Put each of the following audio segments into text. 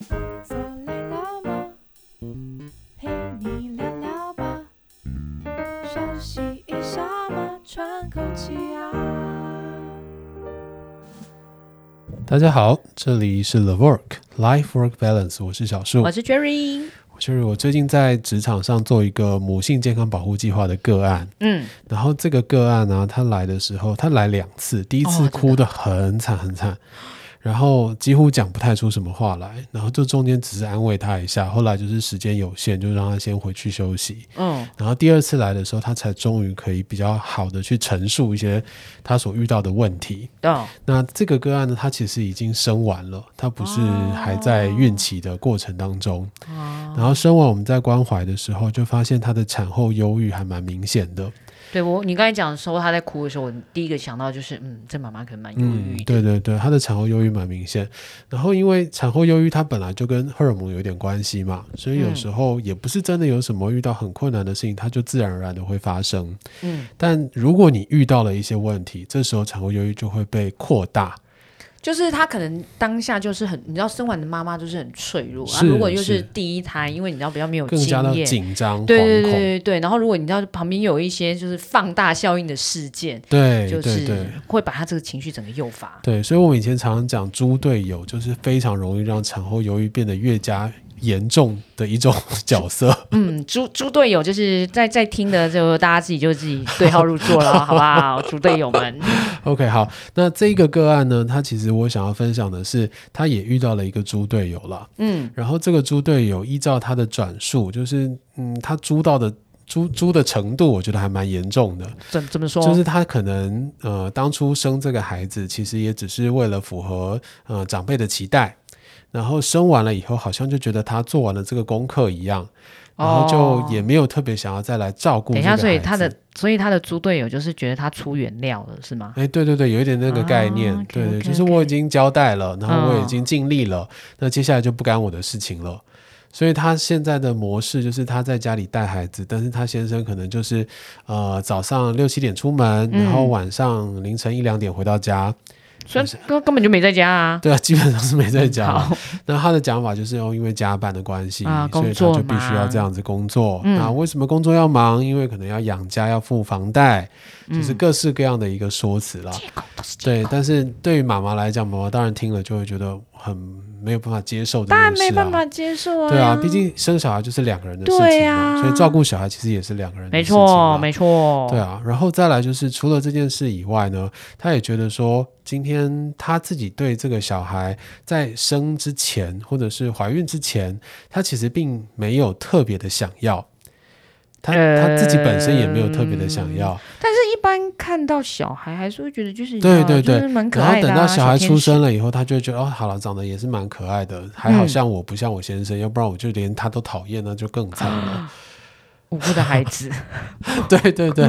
坐累了吗？陪你聊聊吧，休息一下嘛，喘口气啊。大家好，这里是 The Work Life Work Balance，我是小树，我是 Jerry。就是我最近在职场上做一个母性健康保护计划的个案，嗯，然后这个个案呢、啊，他来的时候，他来两次，第一次哭得很惨很惨。哦然后几乎讲不太出什么话来，然后就中间只是安慰他一下，后来就是时间有限，就让他先回去休息。嗯，然后第二次来的时候，他才终于可以比较好的去陈述一些他所遇到的问题。哦，那这个个案呢，他其实已经生完了，他不是还在孕期的过程当中。哦，然后生完我们在关怀的时候，就发现他的产后忧郁还蛮明显的。对我，你刚才讲的时候，他在哭的时候，我第一个想到就是，嗯，这妈妈可能蛮忧郁的。嗯，对对对，她的产后忧郁蛮明显。然后因为产后忧郁，它本来就跟荷尔蒙有点关系嘛，所以有时候也不是真的有什么遇到很困难的事情，它就自然而然的会发生。嗯，但如果你遇到了一些问题，这时候产后忧郁就会被扩大。就是他可能当下就是很，你知道生完的妈妈就是很脆弱啊。如果又是第一胎，因为你知道比较没有经验，更加的紧张，对对对对对。然后如果你知道旁边有一些就是放大效应的事件，对，就是会把他这个情绪整个诱发。对，所以我们以前常常讲猪队友，就是非常容易让产后忧郁变得越加严重的一种 角色。嗯，猪猪队友就是在在听的就大家自己就自己对号入座了，好不好？猪队友们。OK，好，那这个个案呢，他其实我想要分享的是，他也遇到了一个猪队友了。嗯，然后这个猪队友依照他的转述，就是嗯，他猪到的猪猪的程度，我觉得还蛮严重的。怎怎么说？就是他可能呃，当初生这个孩子，其实也只是为了符合呃长辈的期待。然后生完了以后，好像就觉得他做完了这个功课一样，然后就也没有特别想要再来照顾。等一下，所以他的，所以他的猪队友就是觉得他出原料了，是吗？哎，对对对，有一点那个概念，哦、对对，okay, okay, okay. 就是我已经交代了，然后我已经尽力了，哦、那接下来就不干我的事情了。所以他现在的模式就是他在家里带孩子，但是他先生可能就是呃早上六七点出门，然后晚上凌晨一两点回到家。所以根根本就没在家啊！对啊，基本上是没在家。好那他的讲法就是哦，因为加班的关系，啊、所以他就必须要这样子工作。嗯、那为什么工作要忙？因为可能要养家，要付房贷，嗯、就是各式各样的一个说辞了。对，但是对于妈妈来讲，妈妈当然听了就会觉得很。没有办法接受的、啊，当然没办法接受啊！对啊，毕竟生小孩就是两个人的事情嘛，对啊、所以照顾小孩其实也是两个人的事情。没错，没错。对啊，然后再来就是除了这件事以外呢，他也觉得说，今天他自己对这个小孩在生之前或者是怀孕之前，他其实并没有特别的想要。他他自己本身也没有特别的想要，但是一般看到小孩还是会觉得就是对对对，蛮可爱的。然后等到小孩出生了以后，他就觉得哦，好了，长得也是蛮可爱的，还好像我不像我先生，要不然我就连他都讨厌，那就更惨了。无辜的孩子，对对对。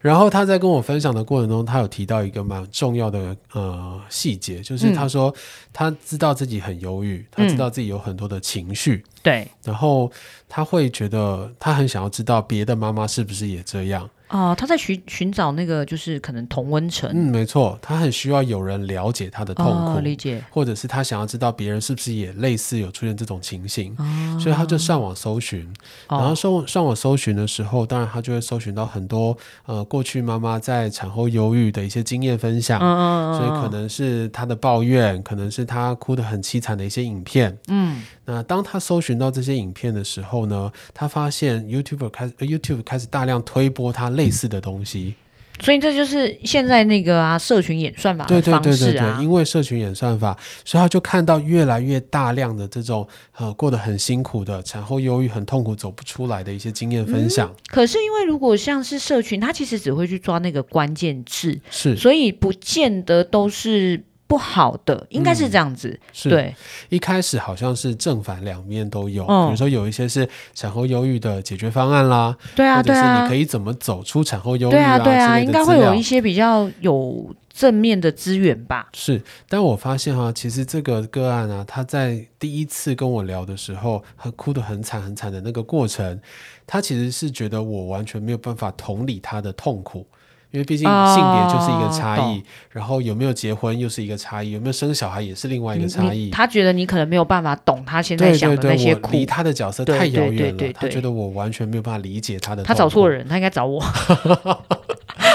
然后他在跟我分享的过程中，他有提到一个蛮重要的呃细节，就是他说他知道自己很忧郁，他知道自己有很多的情绪，对。然后他会觉得他很想要知道别的妈妈是不是也这样。哦、呃，他在寻寻找那个就是可能同温层。嗯，没错，他很需要有人了解他的痛苦，哦、理解，或者是他想要知道别人是不是也类似有出现这种情形，哦、所以他就上网搜寻，然后上上网搜寻的时候，当然他就会搜寻到很多呃过去妈妈在产后忧郁的一些经验分享，嗯、所以可能是他的抱怨，可能是他哭得很凄惨的一些影片，嗯，那当他搜寻到这些影片的时候呢，他发现 YouTube 开始 YouTube 开始大量推播他类似的东西，所以这就是现在那个啊，社群演算法的方式啊。对对对对对，因为社群演算法，所以他就看到越来越大量的这种呃过得很辛苦的产后忧郁、很痛苦、走不出来的一些经验分享。嗯，可是因为如果像是社群，它其实只会去抓那个关键字，是，所以不见得都是。不好的应该是这样子，嗯、是对。一开始好像是正反两面都有，嗯、比如说有一些是产后忧郁的解决方案啦，对啊，对啊，你可以怎么走出产后忧郁啊？对啊，对啊，应该会有一些比较有正面的资源吧。是，但我发现哈、啊，其实这个个案啊，他在第一次跟我聊的时候，他哭得很惨很惨的那个过程，他其实是觉得我完全没有办法同理他的痛苦。因为毕竟性别就是一个差异，哦、然后有没有结婚又是一个差异，有没有生小孩也是另外一个差异。他觉得你可能没有办法懂他现在想的那些苦，离他的角色太遥远了，对对对对对，他觉得我完全没有办法理解他的。他找错人，他应该找我。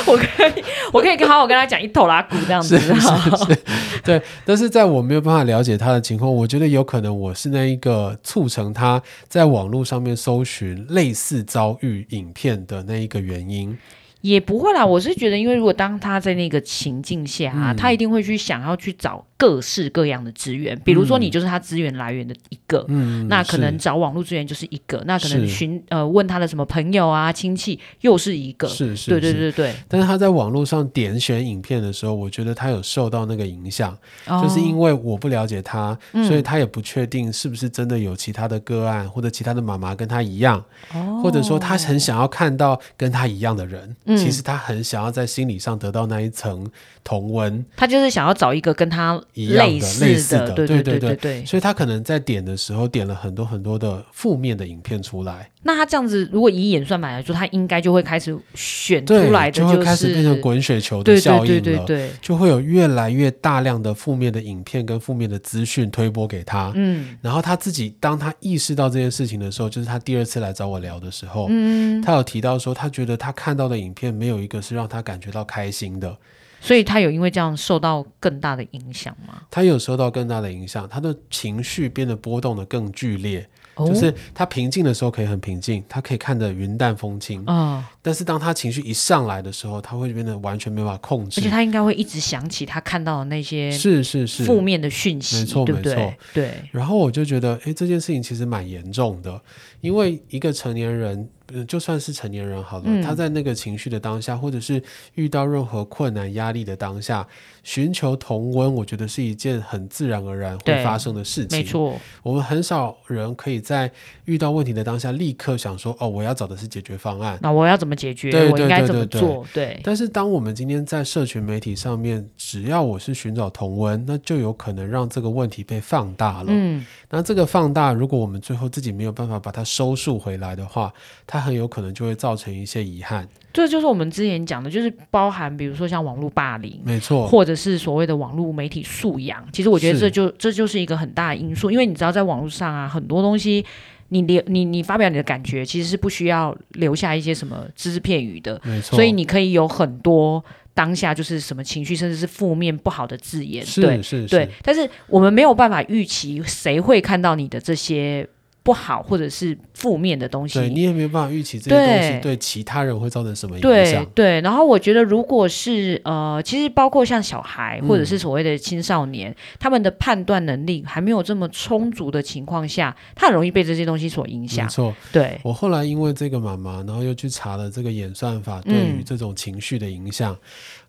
我可以，我可以好好跟他讲一头拉骨这样子。是是是，对。但是在我没有办法了解他的情况，我觉得有可能我是那一个促成他在网络上面搜寻类似遭遇影片的那一个原因。也不会啦，我是觉得，因为如果当他在那个情境下，啊嗯，他一定会去想要去找各式各样的资源。比如说，你就是他资源来源的一个，嗯，那可能找网络资源就是一个，那可能寻呃问他的什么朋友啊、亲戚又是一个，是是，对对对对。但是他在网络上点选影片的时候，我觉得他有受到那个影响，哦，就是因为我不了解他，所以他也不确定是不是真的有其他的个案，或者其他的妈妈跟他一样，哦，或者说他很想要看到跟他一样的人。嗯、其实他很想要在心理上得到那一层同温，他就是想要找一个跟他一样的类似的，对对对对。所以他可能在点的时候点了很多很多的负面的影片出来。那他这样子，如果以演算法来说，他应该就会开始选出来的、就是，就会开始变成滚雪球的效应了。对对对对对，就会有越来越大量的负面的影片跟负面的资讯推播给他。嗯，然后他自己当他意识到这件事情的时候，就是他第二次来找我聊的时候，嗯，他有提到说，他觉得他看到的影片没有一个是让他感觉到开心的。所以他有因为这样受到更大的影响吗？他有受到更大的影响，他的情绪变得波动的更剧烈。就是他平静的时候可以很平静，他可以看得云淡风轻。嗯，但是当他情绪一上来的时候，他会变得完全没办法控制。而且他应该会一直想起他看到的那些是是是负面的讯息，没错没错。对。然后我就觉得，哎，这件事情其实蛮严重的，因为一个成年人。就算是成年人好了，嗯，他在那个情绪的当下，或者是遇到任何困难、压力的当下，寻求同温，我觉得是一件很自然而然会发生的事情。没错，我们很少人可以在遇到问题的当下立刻想说：“哦，我要找的是解决方案。”那我要怎么解决？对对对对对，我应该怎么做？对。但是，当我们今天在社群媒体上面，只要我是寻找同温，那就有可能让这个问题被放大了。嗯。那这个放大，如果我们最后自己没有办法把它收束回来的话，它很有可能就会造成一些遗憾。这就是我们之前讲的，就是包含比如说像网络霸凌，没错，或者是所谓的网络媒体素养。其实我觉得这就这就是一个很大的因素，因为你知道在网络上啊，很多东西你留你你发表你的感觉，其实是不需要留下一些什么只字片语的，没错。所以你可以有很多当下就是什么情绪，甚至是负面不好的字眼，是对是是。对，但是我们没有办法预期谁会看到你的这些。不好，或者是负面的东西，对，你也没有办法预期这些东西对其他人会造成什么影响。对对，然后我觉得，如果是呃，其实包括像小孩或者是所谓的青少年，嗯，他们的判断能力还没有这么充足的情况下，他很容易被这些东西所影响。没错，对。我后来因为这个妈妈，然后又去查了这个演算法对于这种情绪的影响，嗯，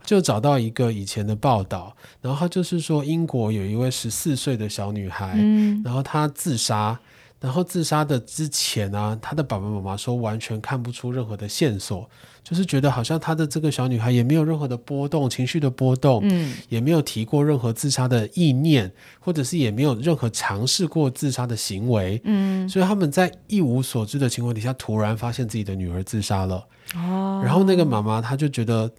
就找到一个以前的报道，然后他就是说，英国有一位十四岁的小女孩，嗯，然后她自杀。然后自杀的之前啊，他的爸爸妈妈说完全看不出任何的线索，就是觉得好像他的这个小女孩也没有任何的波动，情绪的波动，嗯，也没有提过任何自杀的意念，或者是也没有任何尝试过自杀的行为，嗯，所以他们在一无所知的情况底下，突然发现自己的女儿自杀了，哦，然后那个妈妈她就觉得。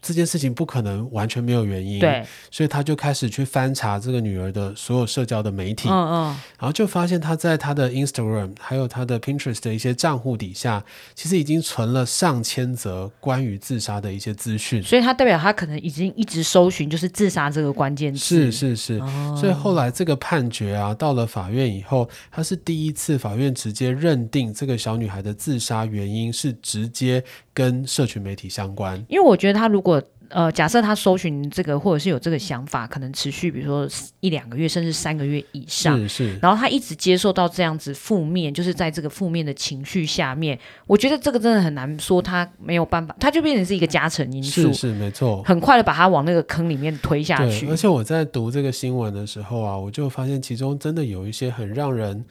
这件事情不可能完全没有原因，对，所以他就开始去翻查这个女儿的所有社交的媒体，嗯嗯，然后就发现他在他的 Instagram 还有他的 Pinterest 的一些账户底下，其实已经存了上千则关于自杀的一些资讯，所以他代表他可能已经一直搜寻就是自杀这个关键词，是是是，哦，所以后来这个判决啊到了法院以后，他是第一次法院直接认定这个小女孩的自杀原因是直接跟社群媒体相关，因为我觉得他如果呃，假设他搜寻这个或者是有这个想法，可能持续比如说一两个月甚至三个月以上，是是，然后他一直接受到这样子负面，就是在这个负面的情绪下面，我觉得这个真的很难说他没有办法，他就变成是一个加成因素，是是没错，很快的把他往那个坑里面推下去。而且我在读这个新闻的时候啊，我就发现其中真的有一些很让人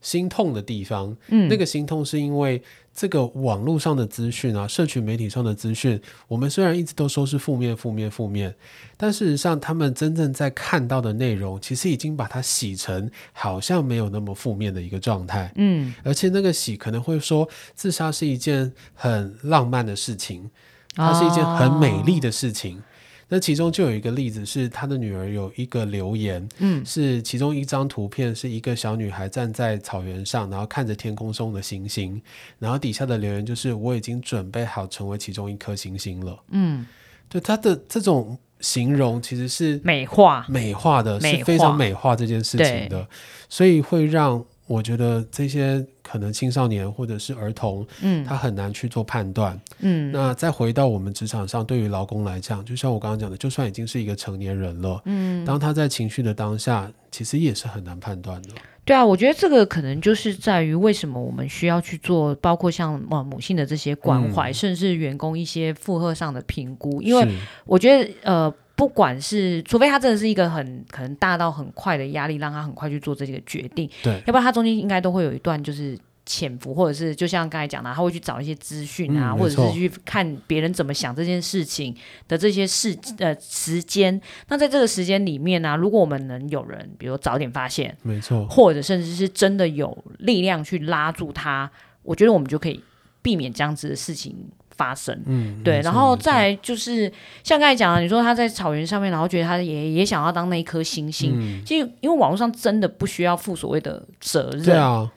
心痛的地方，嗯，那个心痛是因为。这个网络上的资讯啊，社群媒体上的资讯，我们虽然一直都说是负面、负面、负面，但事实上，他们真正在看到的内容，其实已经把它洗成好像没有那么负面的一个状态。嗯，而且那个洗可能会说，自杀是一件很浪漫的事情。它是一件很美丽的事情。哦那其中就有一个例子，是他的女儿有一个留言，嗯，是其中一张图片，是一个小女孩站在草原上，然后看着天空中的星星，然后底下的留言就是我已经准备好成为其中一颗星星了，嗯，对，他的这种形容其实是美化。美化的，是非常美化这件事情的，所以会让。我觉得这些可能青少年或者是儿童，嗯，他很难去做判断，嗯。那再回到我们职场上，对于劳工来讲，就像我刚刚讲的，就算已经是一个成年人了，嗯，当他在情绪的当下，其实也是很难判断的。对啊，我觉得这个可能就是在于为什么我们需要去做，包括像呃母性的这些关怀，嗯，甚至员工一些负荷上的评估，因为我觉得呃。不管是，除非他真的是一个很可能大到很快的压力，让他很快去做这个决定，对，要不然他中间应该都会有一段就是潜伏，或者是就像刚才讲的，他会去找一些资讯啊，嗯、或者是去看别人怎么想这件事情的这些事呃时间。那在这个时间里面呢、啊，如果我们能有人，比如早点发现，没错，或者甚至是真的有力量去拉住他，我觉得我们就可以避免这样子的事情发生，嗯，对，然后再就是像刚才讲的，你说他在草原上面，然后觉得他也也想要当那一颗星星，嗯，其实因为网络上真的不需要负所谓的责任，对啊，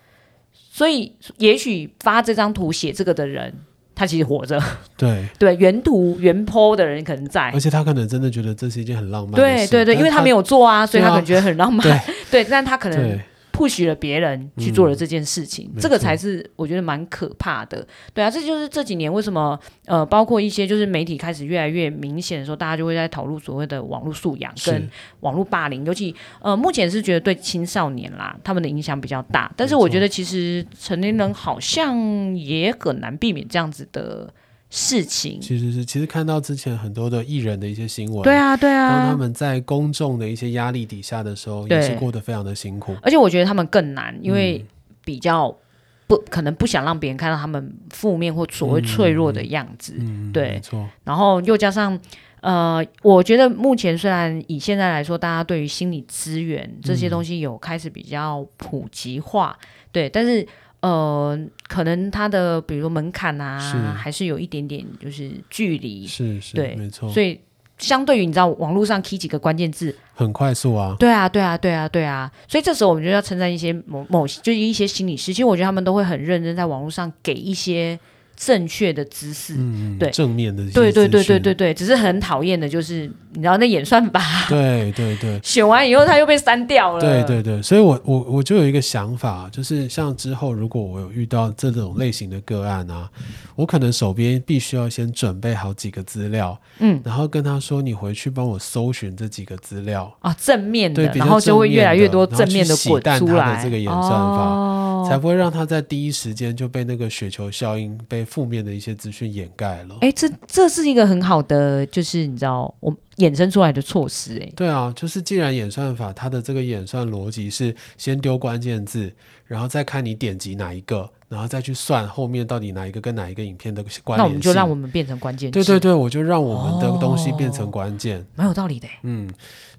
所以也许发这张图写这个的人，他其实活着，对。对，原图原 po 的人可能在，而且他可能真的觉得这是一件很浪漫的事，对对对，因为他没有做啊，所以他可能觉得很浪漫，对，对，但他可能。不许了别人去做了这件事情，嗯，这个才是我觉得蛮可怕的。对啊，这就是这几年为什么呃，包括一些就是媒体开始越来越明显的时候，大家就会在讨论所谓的网络素养跟网络霸凌，尤其呃，目前是觉得对青少年啦，他们的影响比较大。但是我觉得其实成年人好像也很难避免这样子的。事情其实是，其实看到之前很多的艺人的一些新闻，对啊，对啊，当他们在公众的一些压力底下的时候，也是过得非常的辛苦。而且我觉得他们更难，因为比较不可能不想让别人看到他们负面或所谓脆弱的样子，嗯、对，没错。然后又加上呃，我觉得目前虽然以现在来说，大家对于心理资源这些东西有开始比较普及化，嗯、对，但是。呃，可能它的比如说门槛啊，是还是有一点点就是距离，是是，对，没错。所以相对于你知道网络上 key 几个关键字，很快速啊，对啊，对啊，对啊，对啊。所以这时候我们就要称赞一些某某就是一些心理师，其实我觉得他们都会很认真在网络上给一些。正确的姿势，嗯，对，正面的，对对对对对对，只是很讨厌的，就是你知道那演算法，对对对，选完以后他又被删掉了，对对对，所以我我我就有一个想法，就是像之后如果我有遇到这种类型的个案啊，我可能手边必须要先准备好几个资料，嗯，然后跟他说，你回去帮我搜寻这几个资料。啊，正面的，对，然后就会越来越多正面的滚出来，这个演算法，哦，才不会让他在第一时间就被那个雪球效应被。负面的一些资讯掩盖了。哎，这这是一个很好的，就是你知道，我衍生出来的措施。哎，对啊，就是既然演算法它的这个演算逻辑是先丢关键字，然后再看你点击哪一个。然后再去算后面到底哪一个跟哪一个影片的关联，那我们就让我们变成关键。对对对，我就让我们的东西变成关键，蛮、哦、有道理的。嗯，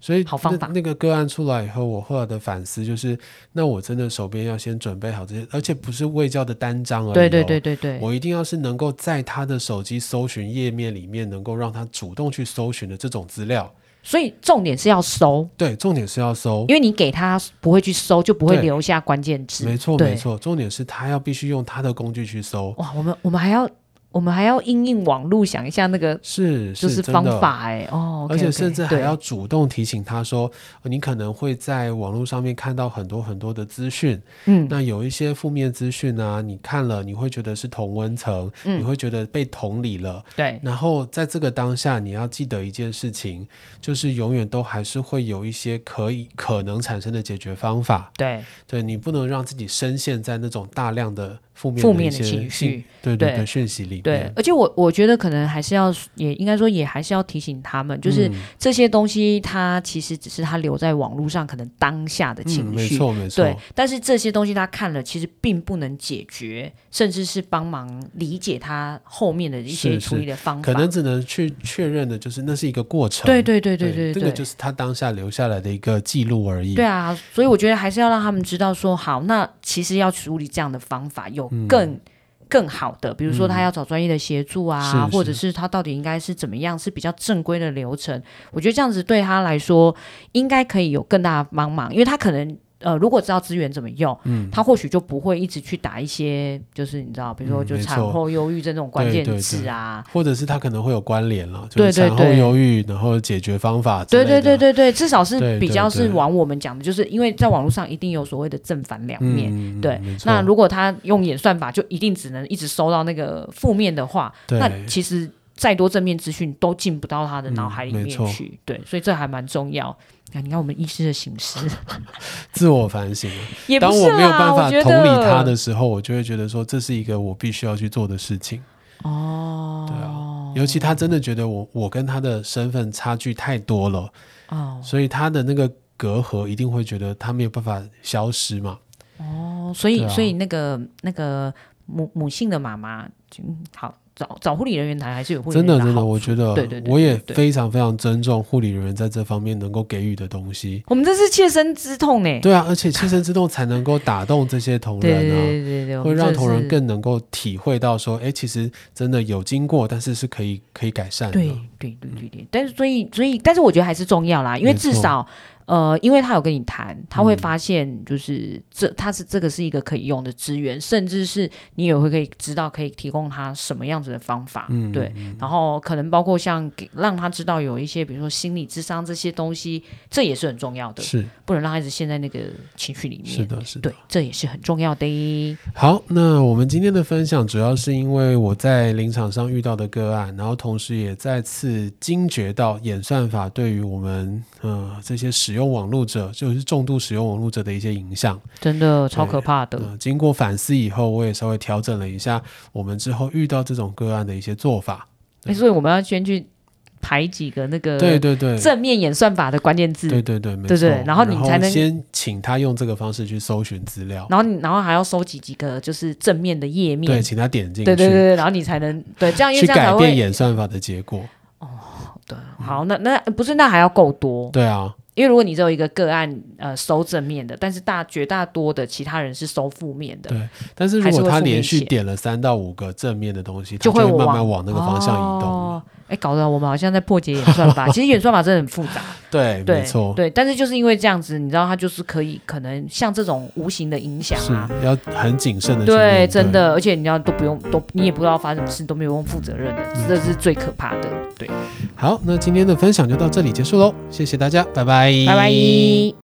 所以好方法。那个个案出来以后，我后来的反思就是，那我真的手边要先准备好这些，而且不是未教的单张而已。对对对对对，我一定要是能够在他的手机搜寻页面里面，能够让他主动去搜寻的这种资料。所以重点是要搜，对，重点是要搜，因为你给他不会去搜，就不会留下关键字。没错，没错，重点是他要必须用他的工具去搜。哇，我们我们还要。我们还要应应网络想一下那个是就是方法哎哦，而且甚至还要主动提醒他说，你可能会在网络上面看到很多很多的资讯，嗯，那有一些负面资讯啊，你看了你会觉得是同温层，嗯，你会觉得被同理了，对。然后在这个当下，你要记得一件事情，就是永远都还是会有一些可以可能产生的解决方法，对，对你不能让自己深陷在那种大量的。负面，负面的情绪，对对对，讯息里面，对，而且我我觉得可能还是要，也应该说也还是要提醒他们，就是这些东西，它其实只是他留在网络上可能当下的情绪，没错没错，对。但是这些东西他看了，其实并不能解决，甚至是帮忙理解他后面的一些处理的方法，可能只能去确认的，就是那是一个过程，对对对对对，这个就是他当下留下来的一个记录而已。对啊，所以我觉得还是要让他们知道说，好，那其实要处理这样的方法有更更好的，比如说他要找专业的协助啊，嗯、或者是他到底应该是怎么样，是比较正规的流程。我觉得这样子对他来说，应该可以有更大的帮忙，因为他可能。呃，如果知道资源怎么用，嗯，他或许就不会一直去打一些，就是你知道，比如说就产后忧郁症这种关键字啊，嗯、或者是他可能会有关联了，就是产后忧郁，然后解决方法对对对对对，至少是比较是往我们讲的，就是因为在网络上一定有所谓的正反两面，嗯、对。那如果他用演算法，就一定只能一直收到那个负面的话，那其实再多正面资讯都进不到他的脑海里面去，嗯、对，所以这还蛮重要。你看，我们医师的形式，自我反省。也当我没有办法同理他的时候，我就会觉得说，这是一个我必须要去做的事情。哦，对啊，尤其他真的觉得我我跟他的身份差距太多了，哦，所以他的那个隔阂一定会觉得他没有办法消失嘛。哦，所以、啊、所以那个那个母母性的妈妈，嗯，好。找找护理人员谈还是有护理人员的，真的真的，我觉得，对对对，我也非常非常尊重护理人员在这方面能够给予的东西。我们这是切身之痛呢。对啊，而且切身之痛才能够打动这些同仁啊，对对对，会让同仁更能够体会到说，哎，其实真的有经过，但是是可以可以改善的。对对对对对，但是所以所以，但是我觉得还是重要啦，因为至少。呃，因为他有跟你谈，他会发现就是这，他是这个是一个可以用的资源，甚至是你也会可以知道可以提供他什么样子的方法，嗯、对，然后可能包括像给让他知道有一些，比如说心理智商这些东西，这也是很重要的，是。不能让孩子陷在那个情绪里面，是的，是的，对，这也是很重要的。好，那我们今天的分享主要是因为我在临场上遇到的个案，然后同时也再次惊觉到演算法对于我们呃这些使用网络者就是重度使用网络者的一些影响，真的超可怕的。呃，经过反思以后，我也稍微调整了一下我们之后遇到这种个案的一些做法。欸，所以我们要先去排几个那个对对对正面演算法的关键字，对对对，没错，对对，然后你才能先请他用这个方式去搜寻资料，然后你然后还要收集几个就是正面的页面，对，请他点进去，对对对，然后你才能对这样，因为这样才会去改变演算法的结果。哦，对，好，那那不是那还要够多？对啊。因为如果你只有一个个案，呃，收正面的，但是大绝大多的其他人是收负面的。对，但是如果他连续点了三到五个正面的东西，就会慢慢往那个方向移动。哎、哦，搞得我们好像在破解演算法。其实演算法真的很复杂。对，对，没错。对，但是就是因为这样子，你知道，它就是可以可能像这种无形的影响啊，是要很谨慎的。对，真的，而且你要都不用都，你也不知道发生什么事，都没有用负责任的，这是最可怕的。对。好，那今天的分享就到这里结束喽，谢谢大家，拜拜拜，拜。